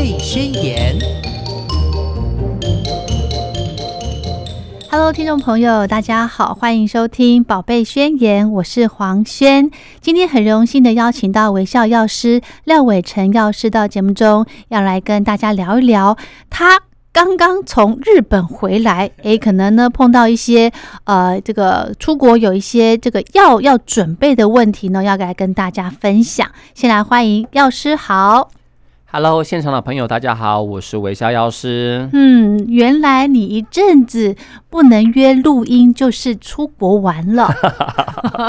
贝宣言》。Hello，听众朋友，大家好，欢迎收听《宝贝宣言》，我是黄轩。今天很荣幸的邀请到微笑药师廖伟成药师到节目中，要来跟大家聊一聊他。刚刚从日本回来，诶，可能呢碰到一些呃，这个出国有一些这个药要准备的问题呢，要来跟大家分享。先来欢迎药师好。Hello，现场的朋友，大家好，我是微笑药师。嗯，原来你一阵子不能约录音，就是出国玩了。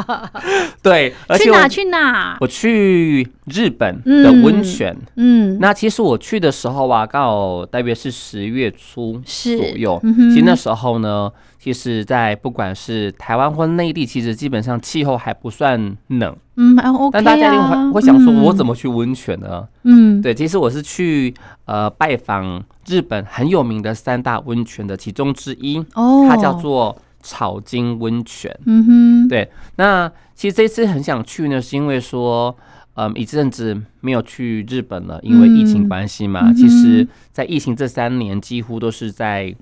对，去哪去哪？我去日本的温泉。嗯，那其实我去的时候啊，刚好大约是十月初左右。其实那时候呢。其实，在不管是台湾或内地，其实基本上气候还不算冷。嗯，OK 但大家一定会会想说，我怎么去温泉呢？嗯，对，其实我是去呃拜访日本很有名的三大温泉的其中之一。哦，它叫做草津温泉。嗯哼，对。那其实这次很想去呢，是因为说，嗯，一阵子没有去日本了，因为疫情关系嘛。其实，在疫情这三年，几乎都是在。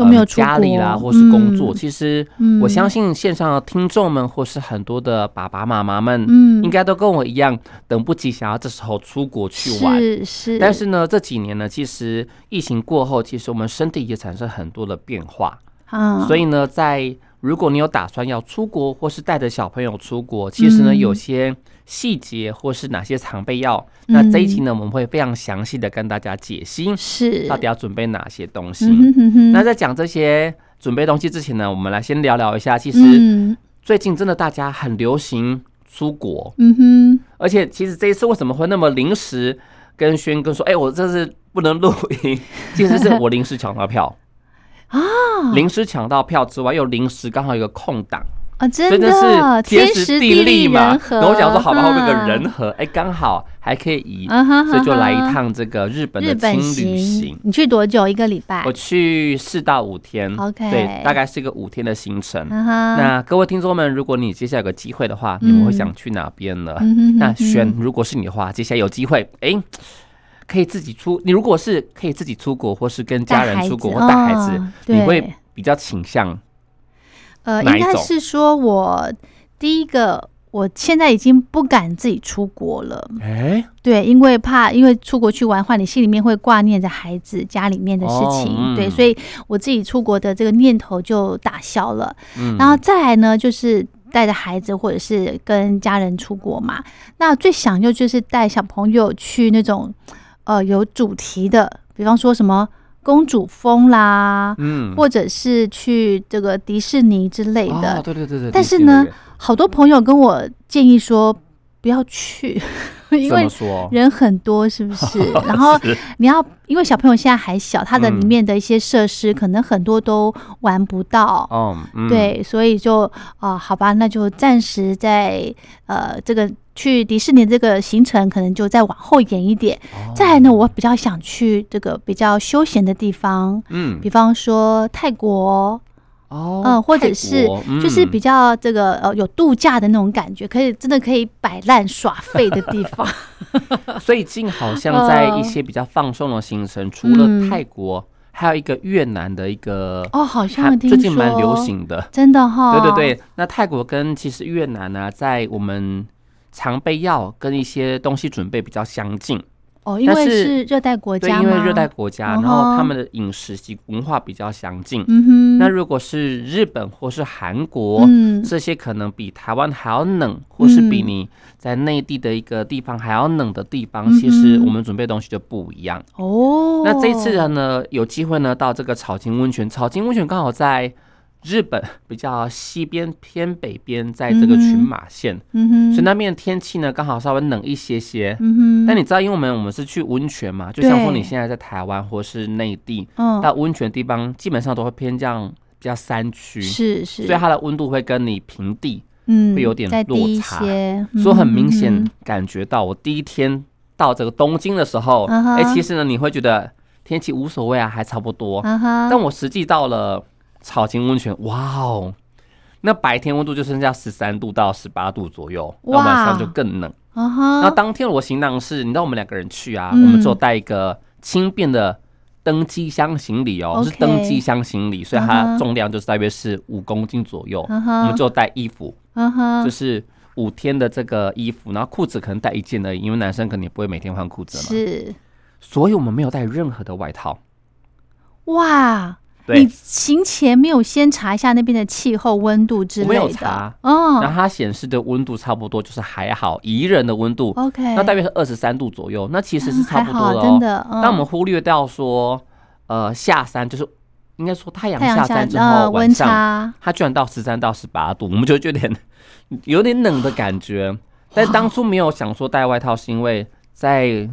都没有家里啦，或是工作。其实我相信线上的听众们，或是很多的爸爸妈妈们，嗯，应该都跟我一样，等不及想要这时候出国去玩。是是。但是呢，这几年呢，其实疫情过后，其实我们身体也产生很多的变化啊。所以呢，在如果你有打算要出国，或是带着小朋友出国，其实呢，有些。细节或是哪些常备药？那这一期呢，我们会非常详细的跟大家解析，是到底要准备哪些东西。那在讲这些准备东西之前呢，我们来先聊聊一下。其实最近真的大家很流行出国，嗯哼。而且其实这一次为什么会那么临时跟轩哥说，哎，我这次不能录音，其实是我临时抢到票啊，临时抢到票之外，又临时刚好有个空档。啊，真的是天时地利嘛！然后我想说，好吧，后面个人和，哎，刚好还可以移，所以就来一趟这个日本的轻旅行。你去多久？一个礼拜？我去四到五天。OK，对，大概是一个五天的行程。那各位听众们，如果你接下来有个机会的话，你们会想去哪边呢？那选，如果是你的话，接下来有机会，哎，可以自己出。你如果是可以自己出国，或是跟家人出国或带孩子，你会比较倾向。呃，应该是说，我第一个，我现在已经不敢自己出国了。哎，对，因为怕，因为出国去玩，话你心里面会挂念着孩子家里面的事情，对，所以我自己出国的这个念头就打消了。嗯，然后再来呢，就是带着孩子或者是跟家人出国嘛，那最想就就是带小朋友去那种呃有主题的，比方说什么。公主风啦，嗯，或者是去这个迪士尼之类的，对对对对。但是呢，好多朋友跟我建议说不要去，因为人很多，是不是？然后你要，因为小朋友现在还小，他的里面的一些设施可能很多都玩不到，哦，对，所以就啊，好吧，那就暂时在呃这个。去迪士尼这个行程可能就再往后延一点。再来呢，我比较想去这个比较休闲的地方，嗯，比方说泰国，哦，嗯，或者是就是比较这个呃有度假的那种感觉，可以真的可以摆烂耍废的地方。所以，近好像在一些比较放松的行程，除了泰国，还有一个越南的一个哦，好像最近蛮流行的，真的哈。对对对，那泰国跟其实越南呢，在我们。常备药跟一些东西准备比较相近哦，因为是热带国家对，因为热带国家，然后他们的饮食及文化比较相近。嗯哼，那如果是日本或是韩国，嗯，这些可能比台湾还要冷，或是比你在内地的一个地方还要冷的地方，其实我们准备东西就不一样哦。那这一次呢，有机会呢到这个草津温泉，草津温泉刚好在。日本比较西边偏北边，在这个群马县，所以那边的天气呢刚好稍微冷一些些。但你知道，因为我们我们是去温泉嘛，就像说你现在在台湾或是内地，到温泉地方基本上都会偏向比较山区，是是，所以它的温度会跟你平地会有点落差，所以很明显感觉到我第一天到这个东京的时候，哎，其实呢你会觉得天气无所谓啊，还差不多。但我实际到了。草金温泉，哇哦！那白天温度就剩下十三度到十八度左右，那晚上就更冷。那当天我行囊是，你知道我们两个人去啊，我们只有带一个轻便的登机箱行李哦，是登机箱行李，所以它重量就是大约是五公斤左右。我们就带衣服，就是五天的这个衣服，然后裤子可能带一件而已，因为男生肯定不会每天换裤子嘛。是，所以我们没有带任何的外套。哇！你行前没有先查一下那边的气候温度之类的？没有查哦。然后它显示的温度差不多就是还好，宜人的温度。OK，那大约是二十三度左右，那其实是差不多的哦。真的。那我们忽略掉说，呃，下山就是应该说太阳下山之后晚上，它居然到十三到十八度，我们就有点 有点冷的感觉。但当初没有想说带外套，是因为在。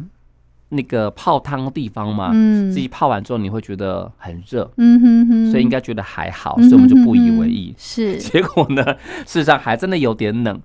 那个泡汤的地方嘛，自己泡完之后你会觉得很热，嗯哼哼，所以应该觉得还好，所以我们就不以为意。是，结果呢，事实上还真的有点冷。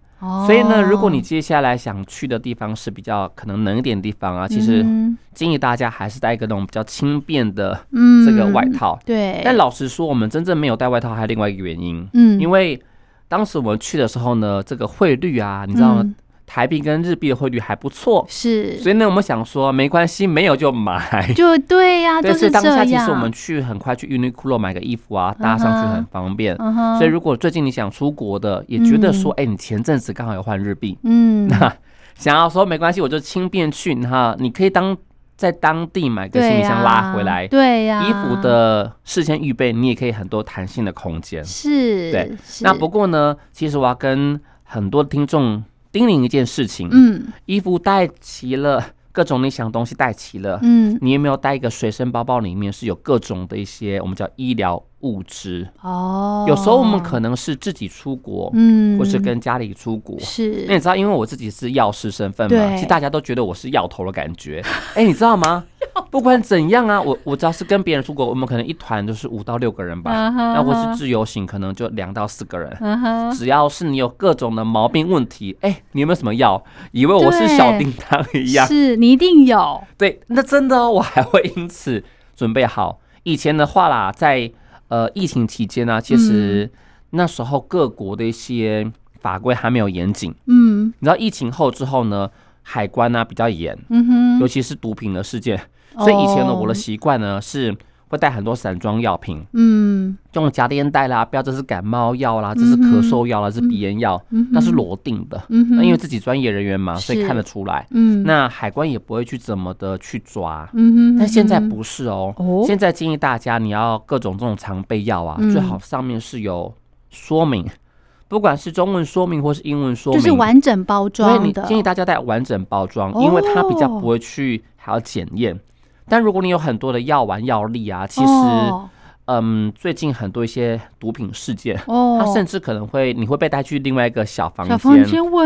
所以呢，如果你接下来想去的地方是比较可能冷一点的地方啊，其实建议大家还是带一个那种比较轻便的这个外套。对。但老实说，我们真正没有带外套，还有另外一个原因。嗯。因为当时我们去的时候呢，这个汇率啊，你知道吗？台币跟日币的汇率还不错，是，所以呢，我们想说没关系，没有就买，就对呀，就是当下其实我们去很快去 Uniqlo 买个衣服啊，搭上去很方便。所以如果最近你想出国的，也觉得说，哎，你前阵子刚好有换日币，嗯，那想要说没关系，我就轻便去哈，你可以当在当地买个行李箱拉回来，对呀，衣服的事先预备，你也可以很多弹性的空间，是，对。那不过呢，其实我要跟很多听众。叮咛一件事情，嗯，衣服带齐了，各种你想东西带齐了，嗯，你有没有带一个随身包包？里面是有各种的一些我们叫医疗。物资哦，有时候我们可能是自己出国，嗯，或是跟家里出国，是。那你知道，因为我自己是药师身份嘛，其实大家都觉得我是药头的感觉。哎，你知道吗？不管怎样啊，我我只要是跟别人出国，我们可能一团就是五到六个人吧。那我是自由行，可能就两到四个人。只要是你有各种的毛病问题，哎，你有没有什么药？以为我是小叮当一样，是你一定有。对，那真的，我还会因此准备好。以前的话啦，在呃，疫情期间呢，其实那时候各国的一些法规还没有严谨。嗯，你知道疫情后之后呢，海关啊比较严。嗯哼，尤其是毒品的事件。所以以前呢，我的习惯呢是。会带很多散装药品，嗯，这种夹链袋啦，不要这是感冒药啦，这是咳嗽药啦，是鼻炎药，那是罗定的，那因为自己专业人员嘛，所以看得出来，嗯，那海关也不会去怎么的去抓，嗯哼，但现在不是哦，现在建议大家你要各种这种常备药啊，最好上面是有说明，不管是中文说明或是英文说明，就是完整包装的，建议大家带完整包装，因为它比较不会去还要检验。但如果你有很多的药丸药粒啊，其实，嗯，最近很多一些毒品事件，哦，他甚至可能会你会被带去另外一个小房间，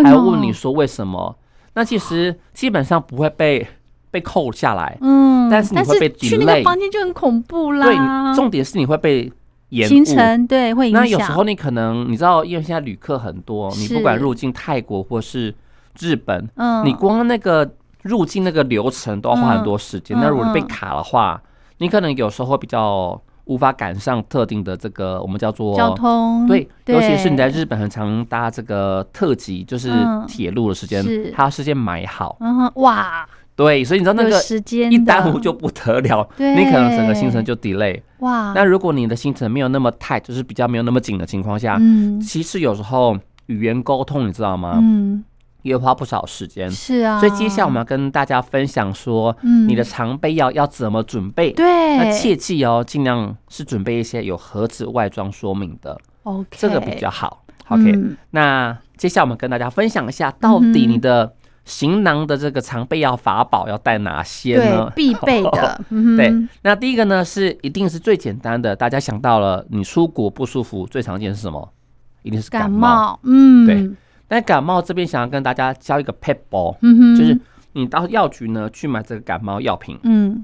还要问你说为什么？那其实基本上不会被被扣下来，嗯，但是你会被去那个房间就很恐怖啦。对，重点是你会被延行程，对，会影响。那有时候你可能你知道，因为现在旅客很多，你不管入境泰国或是日本，嗯，你光那个。入境那个流程都要花很多时间，那如果被卡的话，你可能有时候会比较无法赶上特定的这个我们叫做交通，对，尤其是你在日本很常搭这个特急，就是铁路的时间，它要事先买好，嗯哇，对，所以你知道那个时间一耽误就不得了，你可能整个行程就 delay，哇，那如果你的行程没有那么 tight，就是比较没有那么紧的情况下，嗯，其实有时候语言沟通，你知道吗？嗯。也花不少时间，是啊，所以接下来我们要跟大家分享说，嗯，你的常备药要怎么准备？对，那切记哦，尽量是准备一些有盒子外装说明的，OK，这个比较好。OK，那接下来我们跟大家分享一下，到底你的行囊的这个常备药法宝要带哪些呢？必备的，对。那第一个呢，是一定是最简单的，大家想到了，你出国不舒服，最常见是什么？一定是感冒，嗯，对。但感冒这边想要跟大家教一个 pet ball，就是你到药局呢去买这个感冒药品，嗯，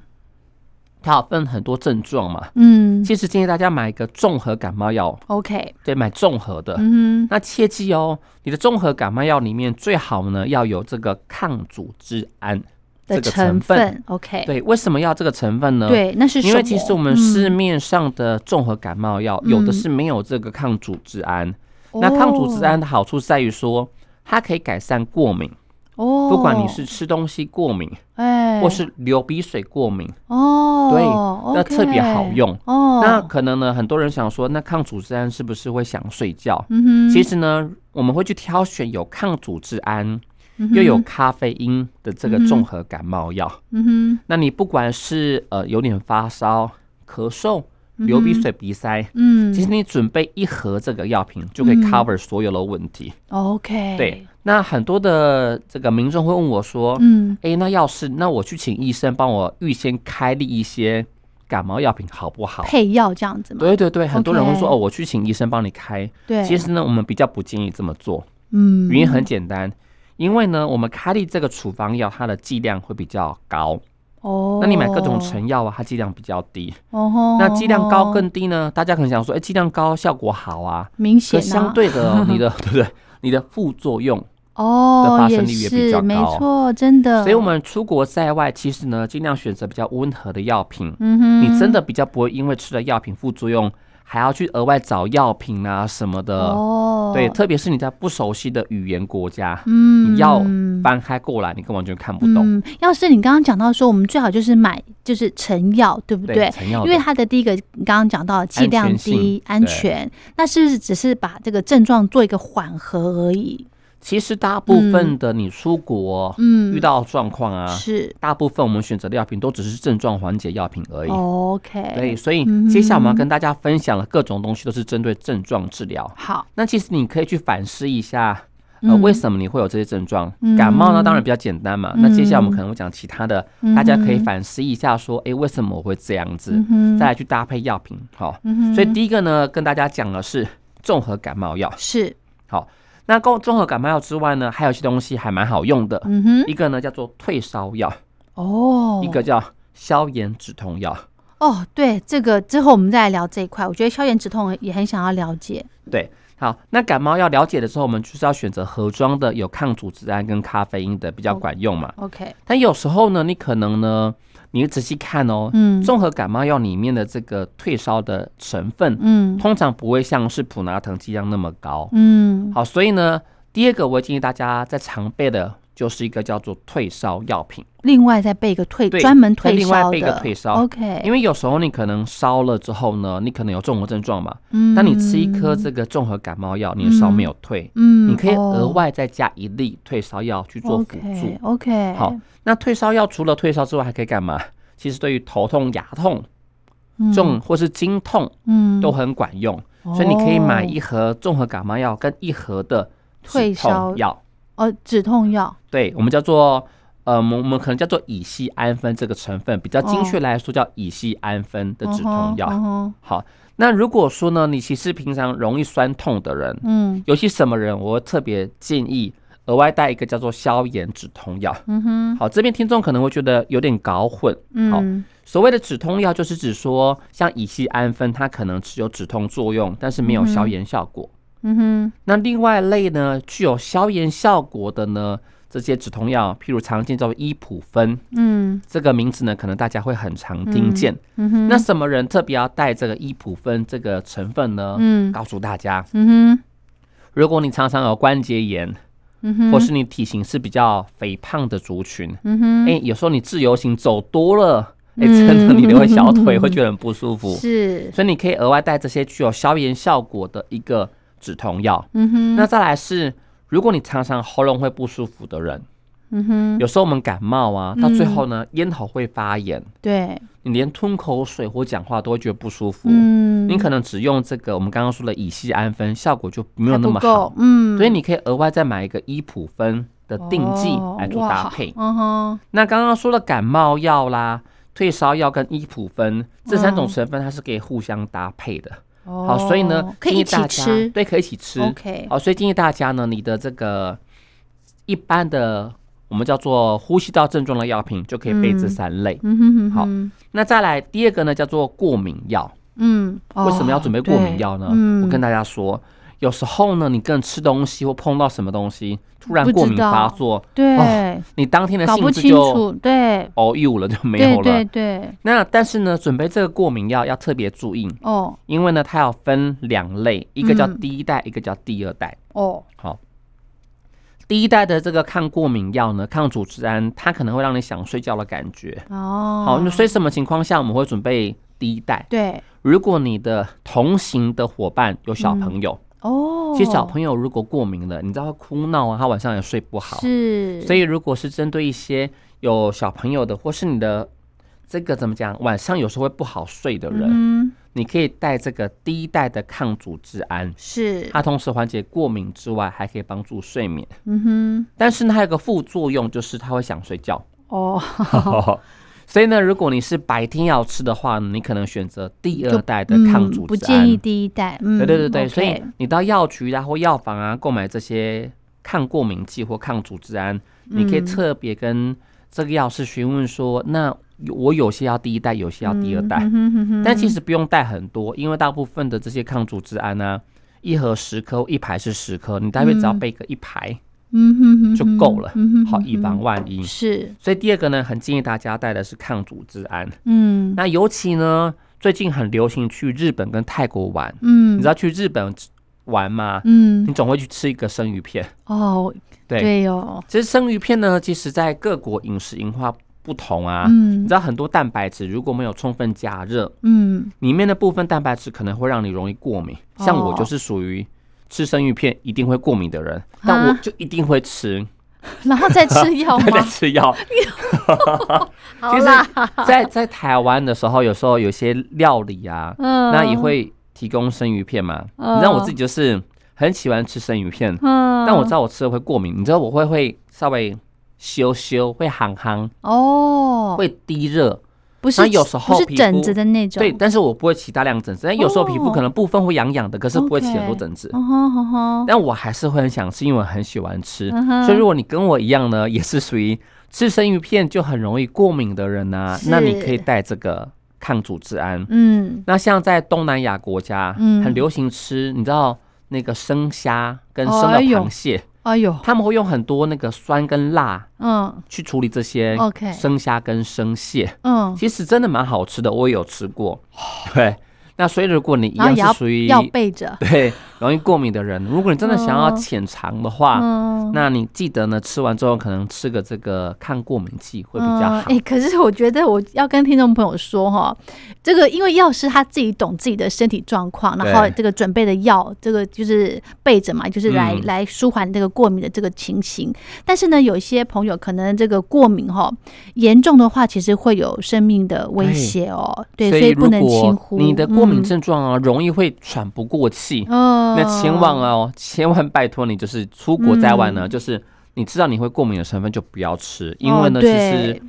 它有分很多症状嘛，嗯，其实建议大家买一个综合感冒药，OK，对，买综合的，嗯，那切记哦，你的综合感冒药里面最好呢要有这个抗组织胺的成分，OK，对，为什么要这个成分呢？对，那是因为其实我们市面上的综合感冒药有的是没有这个抗组织胺。那抗组织胺的好处在于说，它可以改善过敏，哦，不管你是吃东西过敏，哎，或是流鼻水过敏，哦，对，那特别好用。哦，那可能呢，很多人想说，那抗组织胺是不是会想睡觉？嗯哼，其实呢，我们会去挑选有抗组织胺又有咖啡因的这个综合感冒药。嗯哼，那你不管是呃有点发烧、咳嗽。流鼻水、鼻塞，嗯，其实你准备一盒这个药品就可以 cover 所有的问题。OK，对。那很多的这个民众会问我说，嗯，哎，那要是那我去请医生帮我预先开立一些感冒药品好不好？配药这样子吗？对对对，很多人会说，哦，我去请医生帮你开。对，其实呢，我们比较不建议这么做。嗯，原因很简单，因为呢，我们开立这个处方药，它的剂量会比较高。哦，那你买各种成药啊，它剂量比较低。哦 那剂量高更低呢？大家可能想说，哎，剂量高效果好啊，明显。相对的，你的对不对？你的副作用哦的发生率也比较高，没错，真的。所以我们出国在外，其实呢，尽量选择比较温和的药品。嗯哼，你真的比较不会因为吃了药品副作用。还要去额外找药品啊什么的，哦，对，特别是你在不熟悉的语言国家，嗯，要翻开过来，你根本就看不懂。要是你刚刚讲到说，我们最好就是买就是成药，对不对？成药，因为它的第一个你刚刚讲到剂量低，安全，那是不是只是把这个症状做一个缓和而已？其实大部分的你出国，嗯，遇到状况啊，是大部分我们选择的药品都只是症状缓解药品而已。OK，对，所以接下来我们要跟大家分享的各种东西都是针对症状治疗。好，那其实你可以去反思一下，呃，为什么你会有这些症状？感冒呢，当然比较简单嘛。那接下来我们可能会讲其他的，大家可以反思一下，说，哎，为什么我会这样子？再来去搭配药品。好，所以第一个呢，跟大家讲的是综合感冒药。是，好。那综综合感冒药之外呢，还有一些东西还蛮好用的。嗯哼，一个呢叫做退烧药，哦，一个叫消炎止痛药。哦，对，这个之后我们再来聊这一块。我觉得消炎止痛也很想要了解。对，好，那感冒药了解的时候，我们就是要选择盒装的，有抗组织胺跟咖啡因的，比较管用嘛。OK，但有时候呢，你可能呢。你仔细看哦，嗯，综合感冒药里面的这个退烧的成分，嗯，通常不会像是普拿疼剂量那么高，嗯，好，所以呢，第二个我建议大家在常备的就是一个叫做退烧药品，另外再备一个退专门退烧另外备一个退烧，OK，因为有时候你可能烧了之后呢，你可能有综合症状嘛，嗯，那你吃一颗这个综合感冒药，你的烧没有退，嗯，你可以额外再加一粒退烧药去做辅助，OK，好。那退烧药除了退烧之外，还可以干嘛？其实对于头痛、牙痛、重或是经痛，嗯，都很管用。所以你可以买一盒综合感冒药跟一盒的退烧药，哦，止痛药。对，我们叫做呃，我们我们可能叫做乙酰氨酚这个成分，比较精确来说叫乙酰氨酚的止痛药。好，那如果说呢，你其实平常容易酸痛的人，嗯，尤其什么人，我会特别建议。额外带一个叫做消炎止痛药。嗯哼，好，这边听众可能会觉得有点搞混。嗯，好，所谓的止痛药就是指说，像乙酰氨酚，它可能只有止痛作用，但是没有消炎效果。嗯哼，那另外类呢，具有消炎效果的呢，这些止痛药，譬如常见叫做伊普芬。嗯，这个名字呢，可能大家会很常听见。嗯哼，那什么人特别要带这个伊普芬这个成分呢？嗯，告诉大家。嗯哼，如果你常常有关节炎。或是你体型是比较肥胖的族群，嗯哼哎，有时候你自由行走多了，哎，真的你的小腿会觉得很不舒服，是，所以你可以额外带这些具有消炎效果的一个止痛药。嗯哼，那再来是，如果你常常喉咙会不舒服的人。嗯哼，有时候我们感冒啊，到最后呢，咽喉会发炎，对，你连吞口水或讲话都会觉得不舒服。嗯，你可能只用这个我们刚刚说的乙酰氨酚，效果就没有那么好。嗯，所以你可以额外再买一个伊普芬的定剂来做搭配。嗯哼，那刚刚说的感冒药啦、退烧药跟伊普芬这三种成分，它是可以互相搭配的。好，所以呢，可以一起吃，对，可以一起吃。OK，好，所以建议大家呢，你的这个一般的。我们叫做呼吸道症状的药品，就可以备这三类。嗯哼哼。好，那再来第二个呢，叫做过敏药。嗯，为什么要准备过敏药呢？我跟大家说，有时候呢，你跟吃东西或碰到什么东西，突然过敏发作，对，你当天的兴致就对哦有了就没有了。对对。那但是呢，准备这个过敏药要特别注意哦，因为呢，它要分两类，一个叫第一代，一个叫第二代。哦，好。第一代的这个抗过敏药呢，抗组织胺，它可能会让你想睡觉的感觉。哦，好，那所以什么情况下我们会准备第一代？对，如果你的同行的伙伴有小朋友，哦，其实小朋友如果过敏了，你知道哭闹啊，他晚上也睡不好。是，所以如果是针对一些有小朋友的，或是你的这个怎么讲，晚上有时候会不好睡的人。你可以带这个第一代的抗组织胺，是它同时缓解过敏之外，还可以帮助睡眠。嗯哼，但是呢，还有个副作用，就是他会想睡觉。哦，所以呢，如果你是白天要吃的话，你可能选择第二代的抗组织胺，不建议第一代。对对对对，所以你到药局啊或药房啊购买这些抗过敏剂或抗组织胺，你可以特别跟这个药师询问说，那。我有些要第一代，有些要第二代，但其实不用带很多，因为大部分的这些抗组织胺呢，一盒十颗，一排是十颗，你大约只要备个一排，嗯哼哼就够了，好以防万一。是，所以第二个呢，很建议大家带的是抗组织胺。嗯，那尤其呢，最近很流行去日本跟泰国玩，嗯，你知道去日本玩嘛？嗯，你总会去吃一个生鱼片。哦，对对哦，其实生鱼片呢，其实在各国饮食文化。不同啊，嗯你知道很多蛋白质如果没有充分加热，嗯，里面的部分蛋白质可能会让你容易过敏。像我就是属于吃生鱼片一定会过敏的人，但我就一定会吃，然后再吃 药吗？再吃药。其实，在在台湾的时候，有时候有些料理啊，嗯那也会提供生鱼片嘛。你知道我自己就是很喜欢吃生鱼片，嗯但我知道我吃了会过敏。你知道我会会稍微。羞羞会憨憨哦，会低热，不是有时候是疹子的那种，对，但是我不会起大量疹子，但有时候皮肤可能部分会痒痒的，可是不会起很多疹子。但我还是会很想吃，因为我很喜欢吃。所以如果你跟我一样呢，也是属于吃生鱼片就很容易过敏的人呢，那你可以带这个抗组织胺。嗯，那像在东南亚国家，嗯，很流行吃，你知道那个生虾跟生的螃蟹。哎呦，他们会用很多那个酸跟辣，嗯，去处理这些 OK 生虾跟生蟹，嗯，其实真的蛮好吃的，我也有吃过，对。那所以，如果你一样是属于要备着，对容易过敏的人，如果你真的想要浅尝的话，那你记得呢，吃完之后可能吃个这个抗过敏剂会比较好。哎，可是我觉得我要跟听众朋友说哈，这个因为药师他自己懂自己的身体状况，然后这个准备的药，这个就是备着嘛，就是来来舒缓这个过敏的这个情形。但是呢，有一些朋友可能这个过敏哈严重的话，其实会有生命的威胁哦。对，所以不能轻忽你的过。过敏症状啊，容易会喘不过气。哦，那千万哦，千万拜托你，就是出国在外呢，就是你知道你会过敏的成分就不要吃，因为呢，其实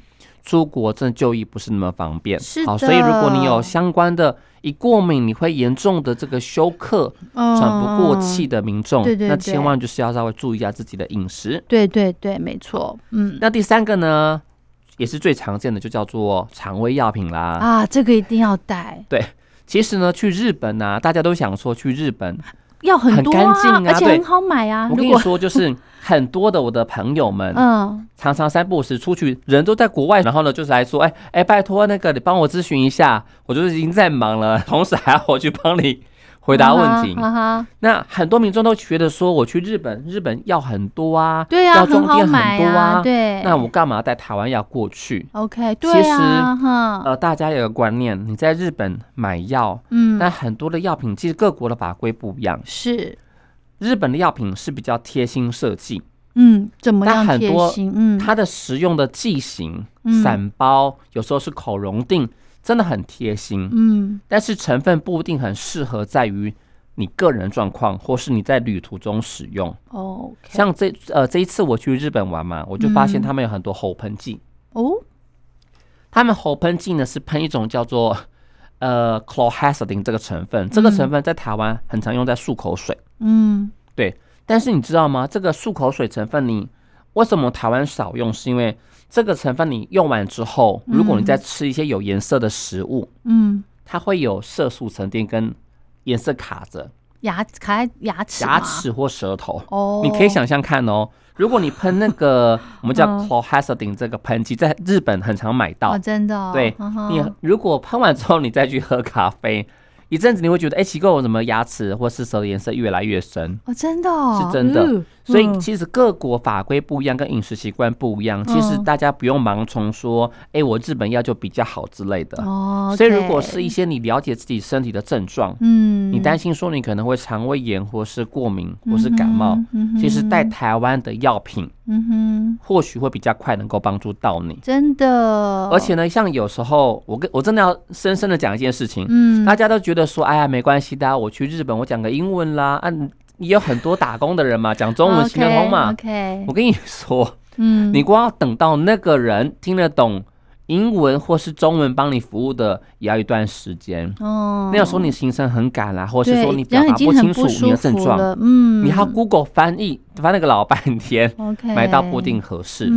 出国真的就医不是那么方便。是好，所以如果你有相关的一过敏，你会严重的这个休克、喘不过气的民众，那千万就是要稍微注意一下自己的饮食。对对对，没错。嗯，那第三个呢，也是最常见的，就叫做肠胃药品啦。啊，这个一定要带。对。其实呢，去日本啊，大家都想说去日本要很干净啊，而且很好买啊。我跟你说，就是 很多的我的朋友们，嗯，常常三不五时出去，人都在国外，然后呢，就是来说，哎哎，拜托那个你帮我咨询一下，我就是已经在忙了，同时还要我去帮你。回答问题，那很多民众都觉得说，我去日本，日本药很多啊，对药妆店很多啊，对，那我干嘛带台湾药过去？OK，对其实，呃，大家有个观念，你在日本买药，嗯，但很多的药品其实各国的法规不一样，是。日本的药品是比较贴心设计，嗯，怎么样很多？嗯，它的使用的剂型、散包，有时候是口溶定。真的很贴心，嗯，但是成分不一定很适合在于你个人状况，或是你在旅途中使用。哦，像这呃这一次我去日本玩嘛，我就发现他们有很多喉喷剂。哦，他们喉喷剂呢是喷一种叫做呃 chlorhexidine 这个成分，这个成分在台湾很常用在漱口水。嗯，对。但是你知道吗？这个漱口水成分你为什么台湾少用？是因为这个成分你用完之后，如果你再吃一些有颜色的食物，嗯，它会有色素沉淀跟颜色卡着牙卡在牙齿牙齿或舌头哦。你可以想象看哦，如果你喷那个 我们叫 chlorhexidine 这个喷剂，在日本很常买到，真的。对，你如果喷完之后你再去喝咖啡，一阵子你会觉得，哎，奇怪，我怎么牙齿或是舌的颜色越来越深？哦，真的，是真的。所以其实各国法规不一样，跟饮食习惯不一样。其实大家不用盲从说，哎，我日本药就比较好之类的。哦。所以如果是一些你了解自己身体的症状，嗯，你担心说你可能会肠胃炎，或是过敏，或是感冒，其实带台湾的药品，嗯哼，或许会比较快能够帮助到你。真的。而且呢，像有时候我跟我真的要深深的讲一件事情，嗯，大家都觉得说，哎呀，没关系的，我去日本，我讲个英文啦，按。也有很多打工的人嘛，讲中文行得通嘛。OK，我跟你说，嗯，你光要等到那个人听得懂英文或是中文帮你服务的，也要一段时间。哦，那有时候你行程很赶啦，或是说你表达不清楚你的症状，嗯，你要 Google 翻译翻那个老半天，OK，买到不一定合适。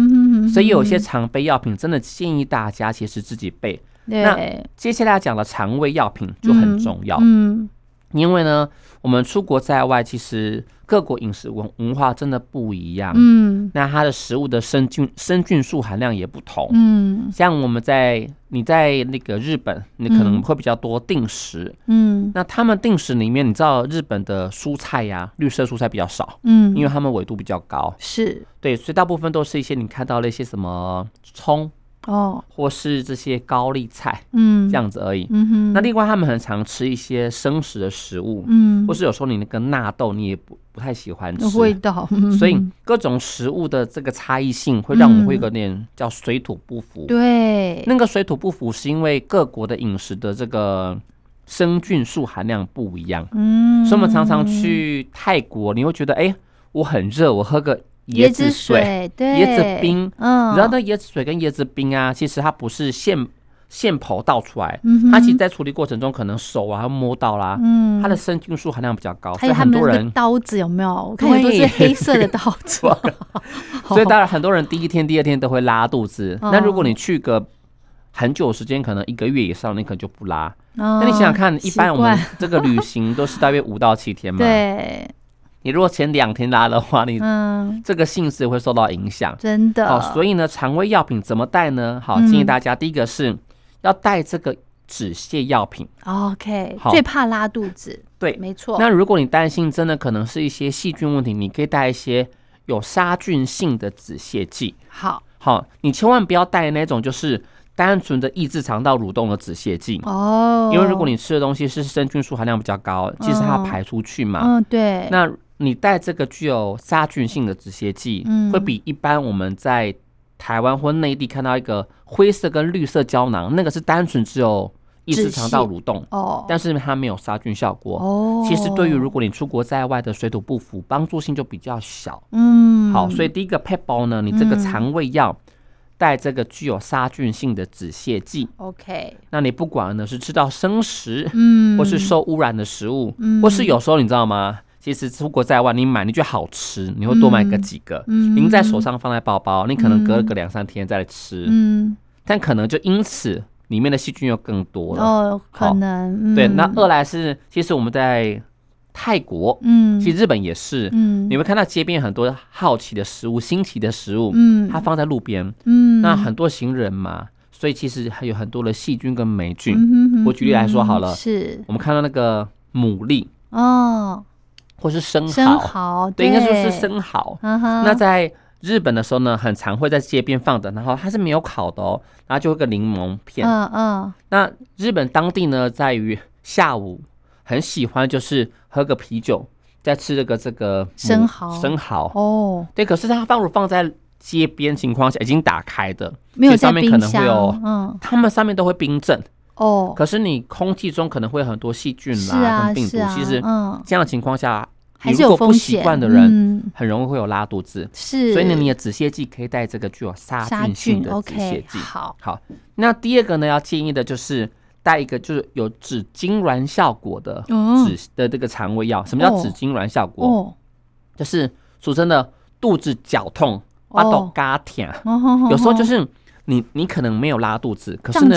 所以有些常备药品真的建议大家其实自己备。那接下来讲的肠胃药品就很重要，嗯。因为呢，我们出国在外，其实各国饮食文文化真的不一样。嗯，那它的食物的生菌生菌素含量也不同。嗯，像我们在你在那个日本，你可能会比较多定时。嗯，那他们定时里面，你知道日本的蔬菜呀，绿色蔬菜比较少。嗯，因为他们纬度比较高。是对，所以大部分都是一些你看到那些什么葱。哦，或是这些高丽菜，嗯，这样子而已。嗯哼。那另外，他们很常吃一些生食的食物，嗯，或是有时候你那个纳豆，你也不不太喜欢吃味道。所以各种食物的这个差异性，会让我们会有点叫水土不服。对，那个水土不服是因为各国的饮食的这个生菌素含量不一样。嗯，所以我们常常去泰国，你会觉得，哎，我很热，我喝个。椰子水，对，椰子冰，嗯，你知道那椰子水跟椰子冰啊，其实它不是现现刨倒出来，它其实在处理过程中可能手啊摸到啦，嗯，它的生菌素含量比较高，所以很多人刀子有没有？我看都是黑色的刀子，所以当然很多人第一天、第二天都会拉肚子。那如果你去个很久时间，可能一个月以上，你可能就不拉。那你想想看，一般我们这个旅行都是大约五到七天嘛，对。你如果前两天拉的话，你这个性质会受到影响，真的。哦，所以呢，肠胃药品怎么带呢？好，建议大家第一个是要带这个止泻药品。OK，最怕拉肚子。对，没错。那如果你担心真的可能是一些细菌问题，你可以带一些有杀菌性的止泻剂。好，好，你千万不要带那种就是单纯的抑制肠道蠕动的止泻剂哦，因为如果你吃的东西是生菌素含量比较高，其实它要排出去嘛。嗯，对。那你带这个具有杀菌性的止泻剂，会比一般我们在台湾或内地看到一个灰色跟绿色胶囊，那个是单纯只有抑制肠道蠕动哦，但是它没有杀菌效果哦。其实对于如果你出国在外的水土不服，帮助性就比较小。嗯，好，所以第一个配包呢，你这个肠胃药带这个具有杀菌性的止泻剂。OK，那你不管呢是吃到生食，嗯，或是受污染的食物，嗯，或是有时候你知道吗？其实出国在外，你买你觉得好吃，你会多买个几个，您在手上放在包包，你可能隔了个两三天再来吃，嗯，但可能就因此里面的细菌又更多了。哦，可能对。那二来是，其实我们在泰国，嗯，其实日本也是，嗯，你会看到街边很多好奇的食物、新奇的食物，嗯，它放在路边，嗯，那很多行人嘛，所以其实还有很多的细菌跟霉菌。我举例来说好了，是。我们看到那个牡蛎。哦。或是生蚝，对，应该说是生蚝。那在日本的时候呢，很常会在街边放的，然后它是没有烤的哦，然后就会个柠檬片。嗯嗯。那日本当地呢，在于下午很喜欢就是喝个啤酒，再吃这个这个生蚝。生蚝哦，对。可是它放如放在街边情况下，已经打开的，没有上面可能会有，嗯，他们上面都会冰镇。哦，可是你空气中可能会有很多细菌啦，跟病毒。其实，嗯，这样的情况下，还是有风险。不习惯的人，很容易会有拉肚子。是，所以呢，你的止泻剂可以带这个具有杀菌性的止泻剂。好，好。那第二个呢，要建议的就是带一个就是有止痉挛效果的止的这个肠胃药。什么叫止痉挛效果？哦，就是俗称的肚子绞痛、发抖、嘎甜。有时候就是你你可能没有拉肚子，可是呢。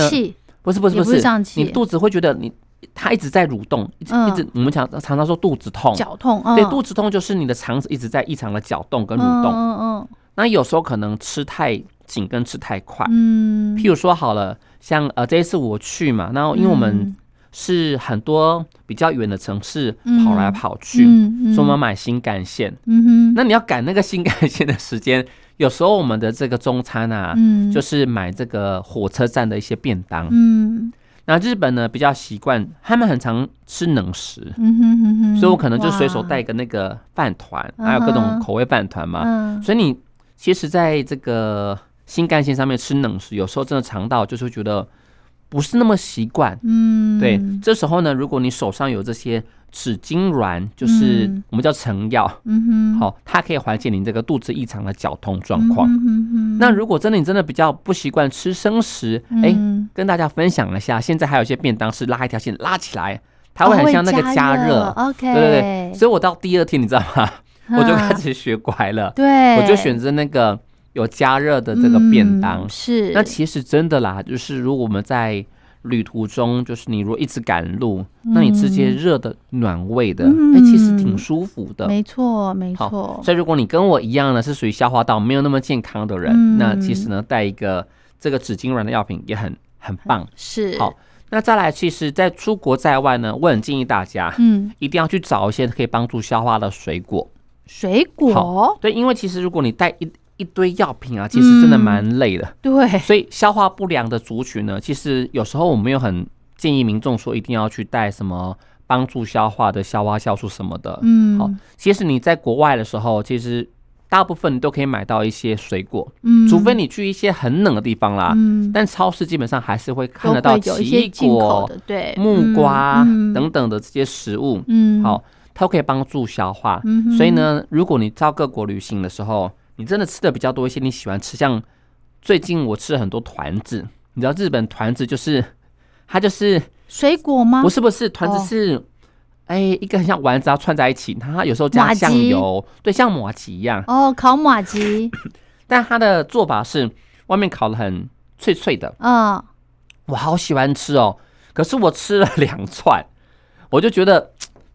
不是不是不是，你肚子会觉得你它一直在蠕动，一直一直我们常常常说肚子痛，绞痛，对，肚子痛就是你的肠子一直在异常的搅动跟蠕动，嗯嗯，那有时候可能吃太紧跟吃太快，嗯，譬如说好了，像呃这一次我去嘛，然后因为我们是很多比较远的城市跑来跑去，所以我们买新干线。嗯哼，那你要赶那个新干线的时间，有时候我们的这个中餐啊，就是买这个火车站的一些便当。嗯，那日本呢比较习惯，他们很常吃冷食。嗯哼哼哼，所以我可能就随手带个那个饭团，还有各种口味饭团嘛。所以你其实在这个新干线上面吃冷食，有时候真的尝到就是觉得。不是那么习惯，嗯，对，这时候呢，如果你手上有这些止痉挛，就是我们叫成药，嗯哼，好，它可以缓解你这个肚子异常的绞痛状况。那如果真的你真的比较不习惯吃生食，哎，跟大家分享一下，现在还有一些便当是拉一条线拉起来，它会很像那个加热，OK，对对对，所以我到第二天你知道吗？我就开始学乖了，对，我就选择那个。有加热的这个便当。是，那其实真的啦，就是如果我们在旅途中，就是你如果一直赶路，那你直接热的暖胃的，哎，其实挺舒服的。没错，没错。所以如果你跟我一样呢，是属于消化道没有那么健康的人，那其实呢，带一个这个止痉挛的药品也很很棒。是，好，那再来，其实，在出国在外呢，我很建议大家，嗯，一定要去找一些可以帮助消化的水果。水果，对，因为其实如果你带一一堆药品啊，其实真的蛮累的。对，所以消化不良的族群呢，其实有时候我们又很建议民众说，一定要去带什么帮助消化的消化酵素什么的。嗯，好，其实你在国外的时候，其实大部分都可以买到一些水果。嗯，除非你去一些很冷的地方啦。嗯，但超市基本上还是会看得到奇异果、对木瓜等等的这些食物。嗯，好，它可以帮助消化。嗯，所以呢，如果你到各国旅行的时候，你真的吃的比较多一些，你喜欢吃像最近我吃了很多团子，你知道日本团子就是它就是水果吗？不是不是，团子是哎一个很像丸子要串在一起，它有时候加酱油，对，像马吉一样哦，烤马吉，但它的做法是外面烤的很脆脆的，嗯，我好喜欢吃哦，可是我吃了两串，我就觉得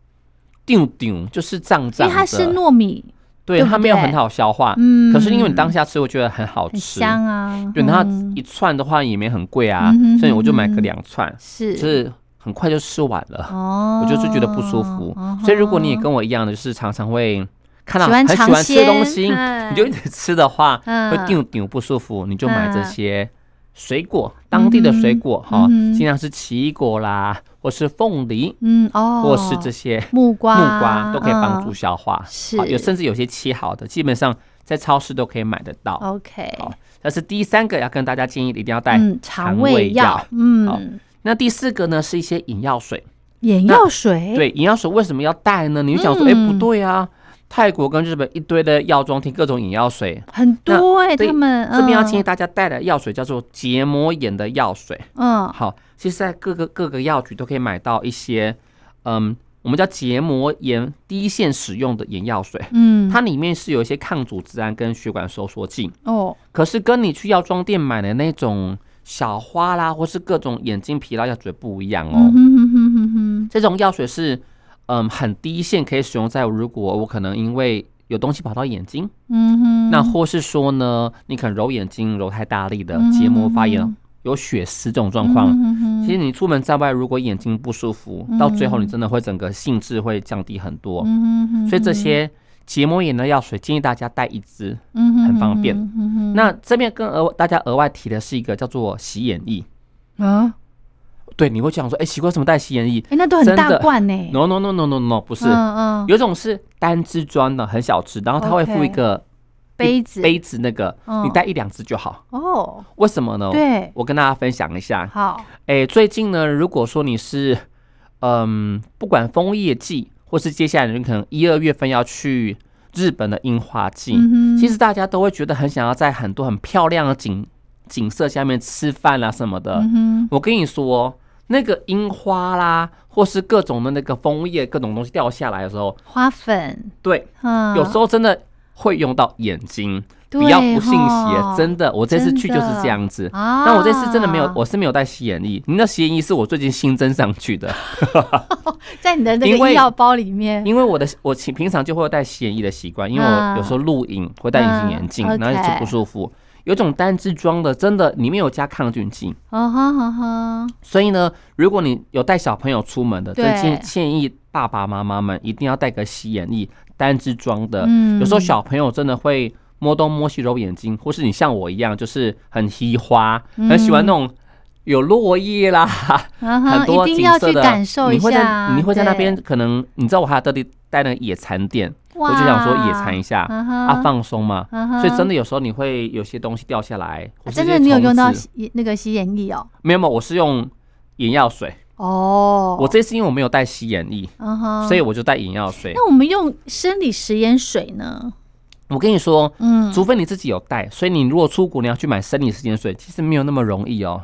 顶顶就是胀胀，因为它是糯米。对它没有很好消化，嗯，可是因为你当下吃，我觉得很好吃，香啊。对它一串的话也没很贵啊，所以我就买个两串，是，就是很快就吃完了。哦，我就是觉得不舒服，所以如果你也跟我一样的，就是常常会看到很喜欢吃东西，你就一直吃的话，会顶顶不舒服，你就买这些。水果，当地的水果哈，尽量是奇异果啦，或是凤梨，嗯哦，或是这些木瓜，木瓜都可以帮助消化。是，有甚至有些切好的，基本上在超市都可以买得到。OK，好，但是第三个要跟大家建议的，一定要带肠胃药。嗯，好，那第四个呢是一些饮药水。饮药水，对，饮药水为什么要带呢？你就想说，哎，不对啊。泰国跟日本一堆的药妆厅，各种眼药水很多哎，他们这边要建议大家带的药水叫做结膜炎的药水。嗯，好，其实，在各个各个药局都可以买到一些，嗯，我们叫结膜炎第一线使用的眼药水。嗯，它里面是有一些抗组织胺跟血管收缩剂。哦，可是跟你去药妆店买的那种小花啦，或是各种眼睛疲劳药水不一样哦。嗯、哼哼哼这种药水是。嗯，很低线可以使用在如果我可能因为有东西跑到眼睛，嗯哼，那或是说呢，你可能揉眼睛揉太大力的结膜发炎、有血丝这种状况，其实你出门在外如果眼睛不舒服，到最后你真的会整个兴致会降低很多，嗯哼，所以这些结膜炎的药水建议大家带一支，嗯很方便。那这边跟额大家额外提的是一个叫做洗眼液啊。对，你会讲说，哎，奇怪，什么带洗眼液？哎，那都很大罐呢。No No No No No No，不是，嗯嗯，有种是单支装的，很小支，然后它会附一个杯子，杯子那个，你带一两支就好。哦，为什么呢？对，我跟大家分享一下。好，哎，最近呢，如果说你是，嗯，不管枫叶季，或是接下来你可能一二月份要去日本的樱花季，其实大家都会觉得很想要在很多很漂亮的景景色下面吃饭啊什么的。我跟你说。那个樱花啦，或是各种的那个枫叶，各种东西掉下来的时候，花粉，对，有时候真的会用到眼睛，比较不信邪，真的，我这次去就是这样子。那我这次真的没有，我是没有带洗眼液，你那洗眼液是我最近新增上去的，在你的那个医药包里面。因为我的我平平常就会带洗眼液的习惯，因为我有时候录影会戴隐形眼镜，然后就不舒服。有种单支装的，真的里面有加抗菌剂。啊哈哈哈。所以呢，如果你有带小朋友出门的，真建建议爸爸妈妈们一定要带个洗眼液，单支装的。嗯。有时候小朋友真的会摸东摸西揉眼睛，或是你像我一样，就是很稀花，很喜欢那种有落叶啦，很多景色的。你会在你会在那边，可能你知道我还特地带那个野餐垫。我就想说野餐一下啊，放松嘛，所以真的有时候你会有些东西掉下来。真的，你有用到那个洗眼液哦？没有有，我是用眼药水。哦，我这次因为我没有带洗眼液，所以我就带眼药水。那我们用生理食盐水呢？我跟你说，嗯，除非你自己有带，所以你如果出国你要去买生理食盐水，其实没有那么容易哦。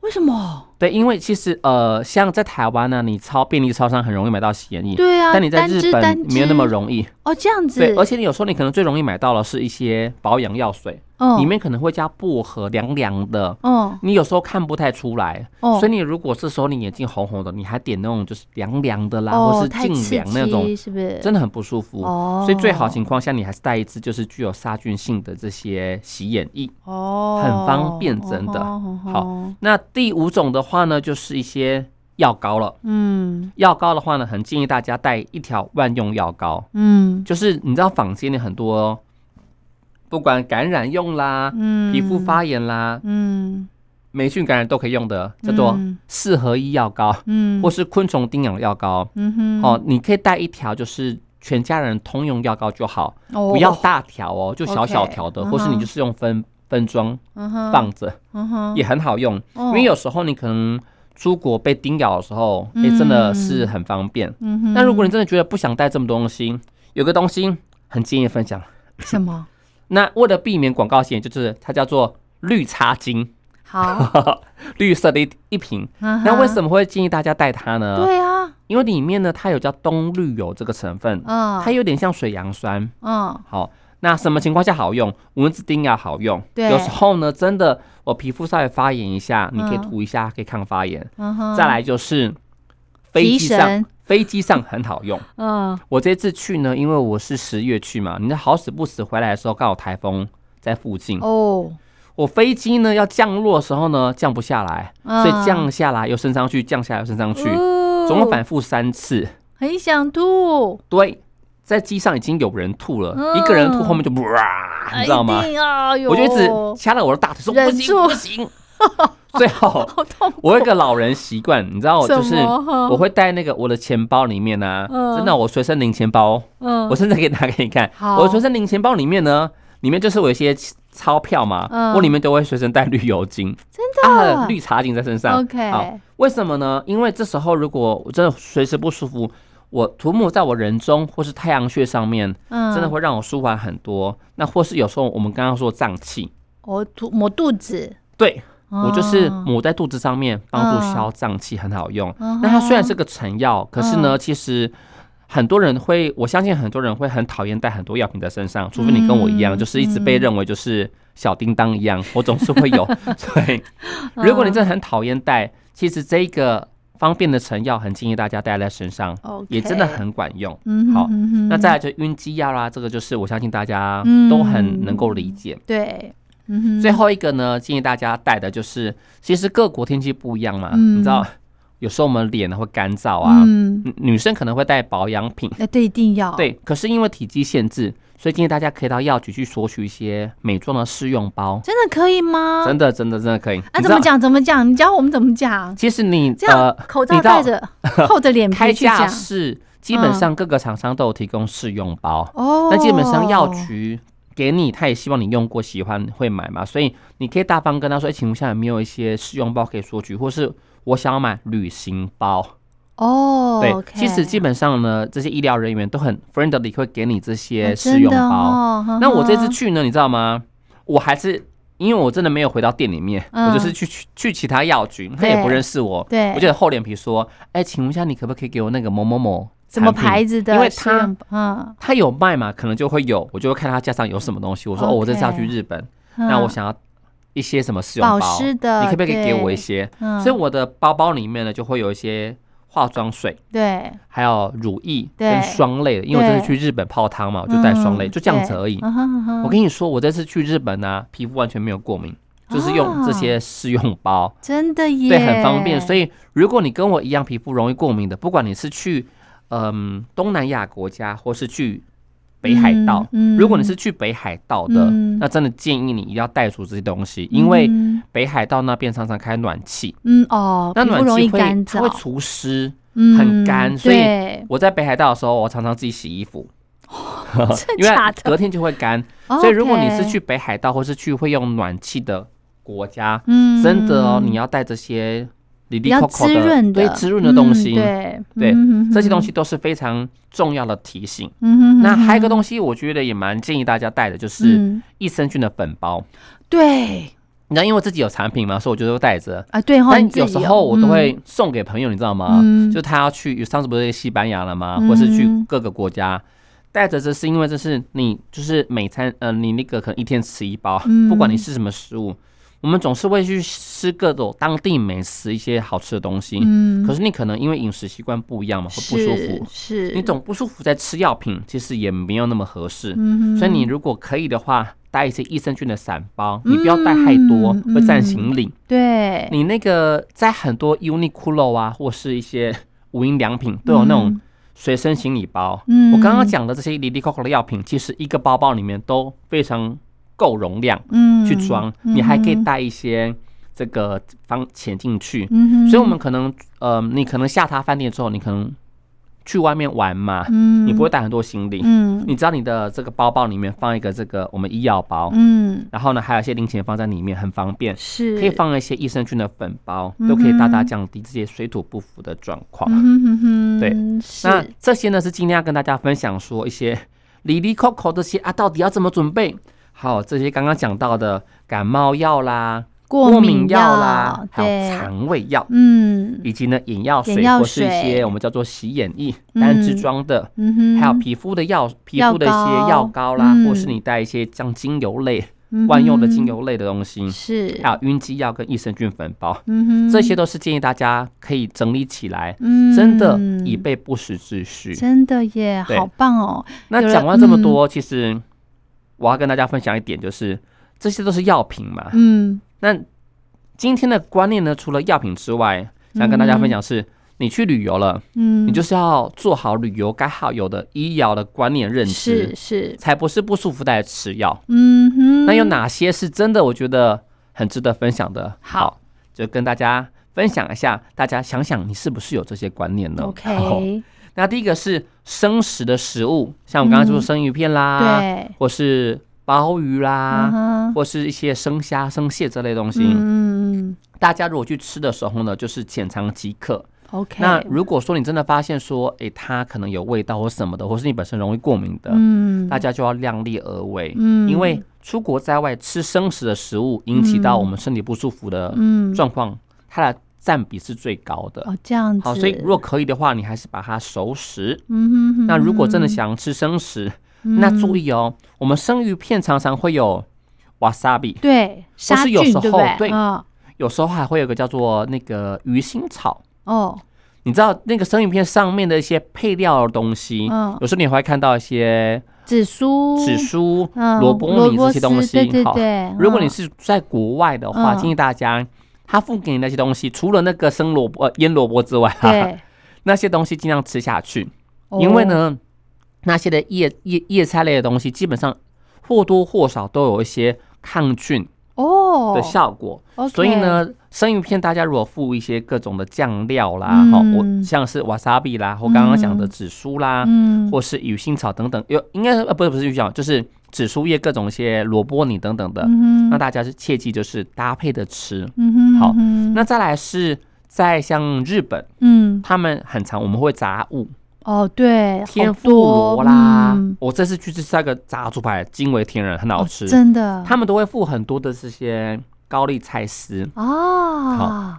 为什么？对，因为其实呃，像在台湾呢，你超便利超商很容易买到洗眼液，对啊，但你在日本没有那么容易哦，这样子。对，而且你有时候你可能最容易买到的是一些保养药水。哦，里面可能会加薄荷，凉凉的。哦，你有时候看不太出来。哦，所以你如果是时候你眼睛红红的，你还点那种就是凉凉的啦，或是净凉那种，是不是？真的很不舒服。哦，所以最好情况下你还是带一支就是具有杀菌性的这些洗眼液。哦，很方便，真的。好，那第五种的话呢，就是一些药膏了。嗯，药膏的话呢，很建议大家带一条万用药膏。嗯，就是你知道坊间的很多。不管感染用啦，嗯，皮肤发炎啦，嗯，霉菌感染都可以用的，叫做四合一药膏，嗯，或是昆虫叮咬药膏，嗯哼，哦，你可以带一条，就是全家人通用药膏就好，不要大条哦，就小小条的，或是你就是用分分装放着，也很好用，因为有时候你可能出国被叮咬的时候，也，真的是很方便。那如果你真的觉得不想带这么多东西，有个东西很建议分享，什么？那为了避免广告线，就是它叫做绿茶精，好，绿色的一一瓶。那为什么会建议大家带它呢？对啊，因为里面呢，它有叫冬绿油这个成分，嗯，它有点像水杨酸，嗯，好。那什么情况下好用？蚊子叮咬好用。对，有时候呢，真的我皮肤稍微发炎一下，你可以涂一下，可以抗发炎。再来就是飞机上。飞机上很好用，嗯，我这次去呢，因为我是十月去嘛，你好死不死回来的时候刚好台风在附近哦，我飞机呢要降落的时候呢降不下来，所以降下来又升上去，降下来又升上去，总共反复三次，很想吐。对，在机上已经有人吐了，一个人吐后面就哇，你知道吗？我就一直掐了我的大腿说不行不行。最后，我有个老人习惯，你知道，就是我会带那个我的钱包里面呢，真的，我随身零钱包，嗯，我甚至可以拿给你看。我随身零钱包里面呢，里面就是我一些钞票嘛，我里面都会随身带绿油精，真的，绿茶精在身上。OK，为什么呢？因为这时候如果我真的随时不舒服，我涂抹在我人中或是太阳穴上面，嗯，真的会让我舒缓很多。那或是有时候我们刚刚说胀气，我涂抹肚子，对。我就是抹在肚子上面，帮助消胀气，很好用。那它虽然是个成药，可是呢，其实很多人会，我相信很多人会很讨厌带很多药品在身上，除非你跟我一样，就是一直被认为就是小叮当一样，我总是会有。所以，如果你真的很讨厌带，其实这个方便的成药，很建议大家带在身上，也真的很管用。好，那再来就晕机药啦，这个就是我相信大家都很能够理解。对。最后一个呢，建议大家带的就是，其实各国天气不一样嘛，你知道，有时候我们脸会干燥啊，女生可能会带保养品，那对，一定要对。可是因为体积限制，所以建议大家可以到药局去索取一些美妆的试用包。真的可以吗？真的，真的，真的可以。啊，怎么讲？怎么讲？你教我们怎么讲？其实你这样口罩戴着，厚着脸皮去讲。是基本上各个厂商都有提供试用包哦。那基本上药局。给你，他也希望你用过，喜欢会买嘛，所以你可以大方跟他说：“哎，请问下有没有一些试用包可以索取，或是我想要买旅行包？”哦，对，其实基本上呢，这些医疗人员都很 friendly，会给你这些试用包。那我这次去呢，你知道吗？我还是因为我真的没有回到店里面，我就是去去去其他药局，他也不认识我，对，我就厚脸皮说：“哎，请问一下，你可不可以给我那个某某某？”什么牌子的？因为他嗯，他有卖嘛，可能就会有，我就会看他架上有什么东西。我说哦，我这次要去日本，那我想要一些什么试用包，的，你可不可以给我一些？所以我的包包里面呢，就会有一些化妆水，对，还有乳液跟霜类的，因为我这次去日本泡汤嘛，我就带霜类，就这样子而已。我跟你说，我这次去日本呢，皮肤完全没有过敏，就是用这些试用包，真的耶，对，很方便。所以如果你跟我一样皮肤容易过敏的，不管你是去嗯东南亚国家，或是去。北海道，如果你是去北海道的，那真的建议你一定要带出这些东西，因为北海道那边常常开暖气，嗯哦，那暖气会它会除湿，很干，所以我在北海道的时候，我常常自己洗衣服，因为隔天就会干。所以如果你是去北海道或是去会用暖气的国家，嗯，真的哦，你要带这些。比较滋润的，对滋润的东西，对对，这些东西都是非常重要的提醒。嗯那还有一个东西，我觉得也蛮建议大家带的，就是益生菌的粉包。对，你知道，因为我自己有产品嘛，所以我就都带着啊。对，但有时候我都会送给朋友，你知道吗？就他要去，上次不是西班牙了吗？或是去各个国家，带着这是因为这是你就是每餐呃，你那个可能一天吃一包，不管你是什么食物。我们总是会去吃各种当地美食，一些好吃的东西。嗯，可是你可能因为饮食习惯不一样嘛，会不舒服。是，你总不舒服，在吃药品其实也没有那么合适。嗯所以你如果可以的话，带一些益生菌的散包，你不要带太多，会占行李。对。你那个在很多 Uniqlo 啊，或是一些无印良品都有那种随身行李包。嗯。我刚刚讲的这些 Lily Coco 的药品，其实一个包包里面都非常。够容量，嗯，去装，你还可以带一些这个放钱进去，嗯所以我们可能，呃，你可能下榻饭店之后，你可能去外面玩嘛，嗯，你不会带很多行李，嗯，你知道你的这个包包里面放一个这个我们医药包，嗯，然后呢，还有一些零钱放在里面，很方便，是，可以放一些益生菌的粉包，都可以大大降低这些水土不服的状况，嗯哼哼，对，那这些呢是今天要跟大家分享说一些里里扣扣这些啊，到底要怎么准备？好，这些刚刚讲到的感冒药啦、过敏药啦，还有肠胃药，嗯，以及呢眼药水或是一些我们叫做洗眼液单支装的，嗯哼，还有皮肤的药、皮肤的一些药膏啦，或是你带一些像精油类、万用的精油类的东西，是，还有晕机药跟益生菌粉包，嗯哼，这些都是建议大家可以整理起来，嗯，真的以备不时之需，真的耶，好棒哦。那讲完这么多，其实。我要跟大家分享一点，就是这些都是药品嘛。嗯。那今天的观念呢，除了药品之外，想跟大家分享是，你去旅游了，嗯，你就是要做好旅游该好有的医疗的观念认知，是是，才不是不舒服再吃药。嗯哼。那有哪些是真的？我觉得很值得分享的。好，就跟大家分享一下，大家想想，你是不是有这些观念呢？OK。那第一个是生食的食物，像我刚刚说生鱼片啦，对，或是鲍鱼啦，或是一些生虾、生蟹这类东西。嗯大家如果去吃的时候呢，就是浅尝即可。OK。那如果说你真的发现说，哎，它可能有味道或什么的，或是你本身容易过敏的，嗯，大家就要量力而为。嗯。因为出国在外吃生食的食物，引起到我们身体不舒服的状况，它的。占比是最高的哦，这样子好，所以如果可以的话，你还是把它熟食。嗯哼哼。那如果真的想吃生食，那注意哦，我们生鱼片常常会有 wasabi，对，杀菌，对不对？有时候还会有个叫做那个鱼腥草哦。你知道那个生鱼片上面的一些配料的东西，嗯，有时候你会看到一些紫苏、紫苏、萝卜泥这些东西。对对对。如果你是在国外的话，建议大家。他付给你那些东西，除了那个生萝卜、呃腌萝卜之外，哈，那些东西尽量吃下去，因为呢，那些的叶叶叶菜类的东西，基本上或多或少都有一些抗菌哦。的效果，所以呢，生鱼片大家如果附一些各种的酱料啦，哈，我像是瓦萨比啦，或刚刚讲的紫苏啦，嗯，或是鱼腥草等等，有应该呃不是不是鱼腥草，就是。紫苏叶各种一些萝卜泥等等的，那大家是切记就是搭配的吃。嗯好，那再来是在像日本，嗯，他们很常我们会杂物哦，对，天妇罗啦，我这次去吃那个炸猪排，惊为天人，很好吃，真的。他们都会附很多的这些高丽菜丝。哦，好，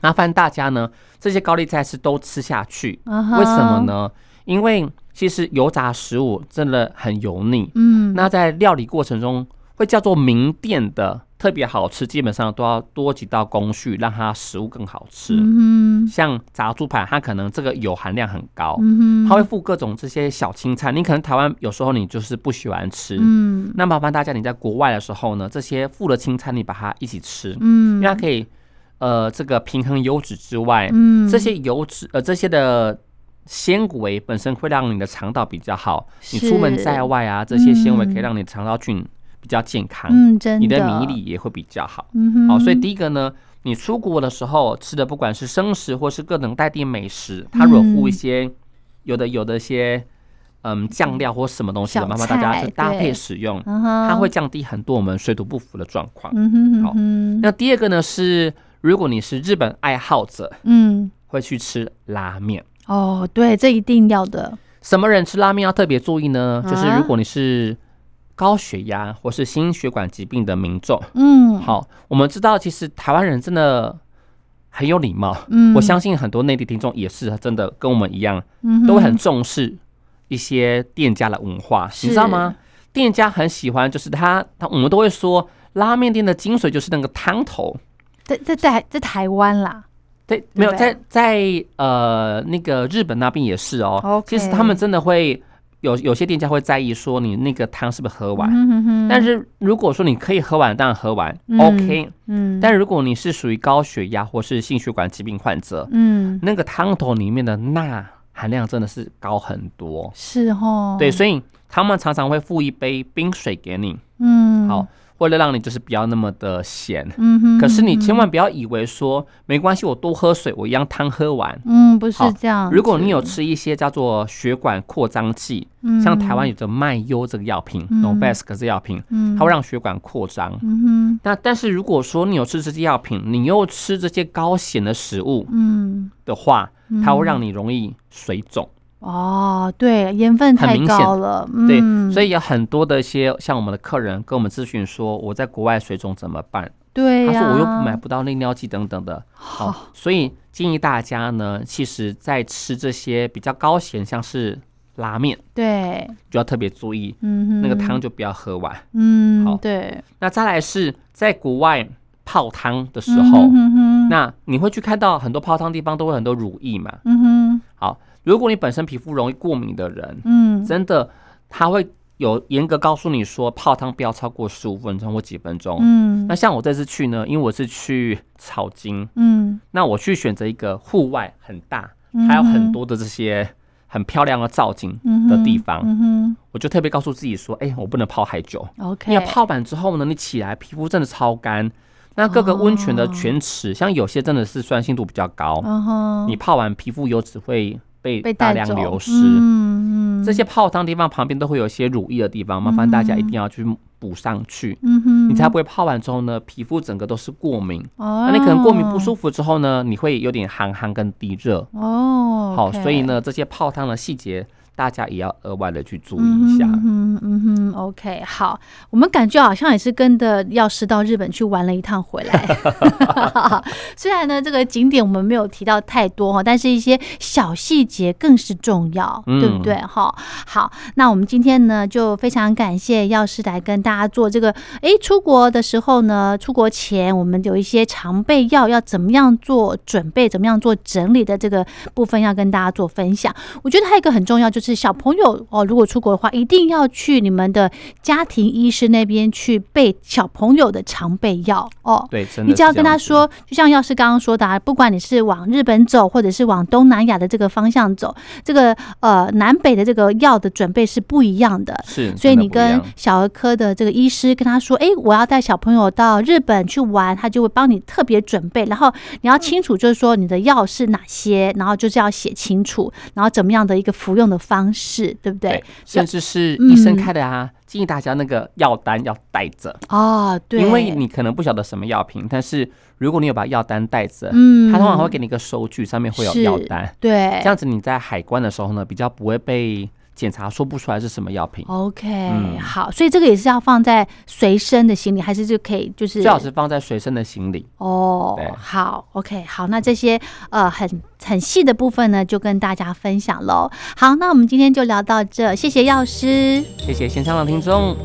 麻烦大家呢，这些高丽菜丝都吃下去，为什么呢？因为其实油炸食物真的很油腻，嗯，那在料理过程中会叫做名店的。特别好吃，基本上都要多几道工序，让它食物更好吃。嗯像炸猪排，它可能这个油含量很高，嗯它会附各种这些小青菜。你可能台湾有时候你就是不喜欢吃，嗯，那麻烦大家你在国外的时候呢，这些附的青菜你把它一起吃，嗯，因为它可以呃这个平衡油脂之外，嗯，这些油脂呃这些的纤维本身会让你的肠道比较好。你出门在外啊，这些纤维可以让你肠道菌。比较健康，嗯，真的，你的免疫力也会比较好，嗯哼。好，所以第一个呢，你出国的时候吃的不管是生食或是各种带地美食，它如果附一些有的有的一些嗯酱料或什么东西的，麻烦大家去搭配使用，它会降低很多我们水土不服的状况。嗯哼，好。那第二个呢是，如果你是日本爱好者，嗯，会去吃拉面。哦，对，这一定要的。什么人吃拉面要特别注意呢？就是如果你是。高血压或是心血管疾病的民众，嗯，好，我们知道其实台湾人真的很有礼貌，嗯，我相信很多内地听众也是真的跟我们一样，嗯，都会很重视一些店家的文化，你知道吗？店家很喜欢，就是他他我们都会说，拉面店的精髓就是那个汤头，在在在在台湾啦，对，没有在在呃那个日本那边也是哦，其实他们真的会。有有些店家会在意说你那个汤是不是喝完，但是如果说你可以喝完，当然喝完，OK。嗯，但如果你是属于高血压或是心血管疾病患者，嗯，那个汤头里面的钠含量真的是高很多，是哦。对，所以他们常常会附一杯冰水给你，嗯，好。为了让你就是不要那么的咸，嗯哼，可是你千万不要以为说没关系，我多喝水，我一样汤喝完，嗯，不是这样。如果你有吃一些叫做血管扩张剂，像台湾有着麦优这个药品，Novesk 这药品，嗯，它会让血管扩张，嗯哼。那但是如果说你有吃这些药品，你又吃这些高咸的食物，嗯。的话，它会让你容易水肿。哦，对，盐分太高了，对，所以有很多的一些像我们的客人跟我们咨询说，我在国外水肿怎么办？对，他说我又买不到利尿剂等等的，好，所以建议大家呢，其实在吃这些比较高咸，像是拉面，对，就要特别注意，嗯，那个汤就不要喝完，嗯，好，对，那再来是在国外泡汤的时候，那你会去看到很多泡汤地方都会很多乳液嘛，嗯哼，好。如果你本身皮肤容易过敏的人，嗯，真的他会有严格告诉你说，泡汤不要超过十五分钟或几分钟。嗯，那像我这次去呢，因为我是去草金，嗯，那我去选择一个户外很大，还有很多的这些很漂亮的造景的地方，嗯我就特别告诉自己说，哎，我不能泡太久。OK，因为泡完之后呢，你起来皮肤真的超干。那各个温泉的泉池，像有些真的是酸性度比较高，你泡完皮肤油脂会。被大量流失，嗯嗯，这些泡汤地方旁边都会有一些乳液的地方，麻烦大家一定要去补上去，嗯哼，你才不会泡完之后呢，皮肤整个都是过敏，哦，那你可能过敏不舒服之后呢，你会有点寒寒跟低热，哦，好，所以呢，这些泡汤的细节。大家也要额外的去注意一下。嗯嗯哼，OK，好，我们感觉好像也是跟着药师到日本去玩了一趟回来。虽然呢，这个景点我们没有提到太多哈，但是一些小细节更是重要，对不对？哈，好，那我们今天呢，就非常感谢药师来跟大家做这个。哎，出国的时候呢，出国前我们有一些常备药要怎么样做准备，怎么样做整理的这个部分要跟大家做分享。我觉得还有一个很重要就是。小朋友哦，如果出国的话，一定要去你们的家庭医师那边去备小朋友的常备药哦。对，你只要跟他说，就像药师刚刚说的，啊，不管你是往日本走，或者是往东南亚的这个方向走，这个呃南北的这个药的准备是不一样的。是，所以你跟小儿科的这个医师跟他说，哎，我要带小朋友到日本去玩，他就会帮你特别准备。然后你要清楚，就是说你的药是哪些，然后就是要写清楚，然后怎么样的一个服用的方。式对不对？甚至是医生开的啊，建议大家那个药单要带着啊。对，因为你可能不晓得什么药品，但是如果你有把药单带着，嗯，他通常会给你一个收据，上面会有药单。对，这样子你在海关的时候呢，比较不会被。检查说不出来是什么药品。OK，好，所以这个也是要放在随身的行李，还是就可以就是最好是放在随身的行李。哦，好，OK，好，那这些呃很很细的部分呢，就跟大家分享喽。好，那我们今天就聊到这，谢谢药师，谢谢线上的听众。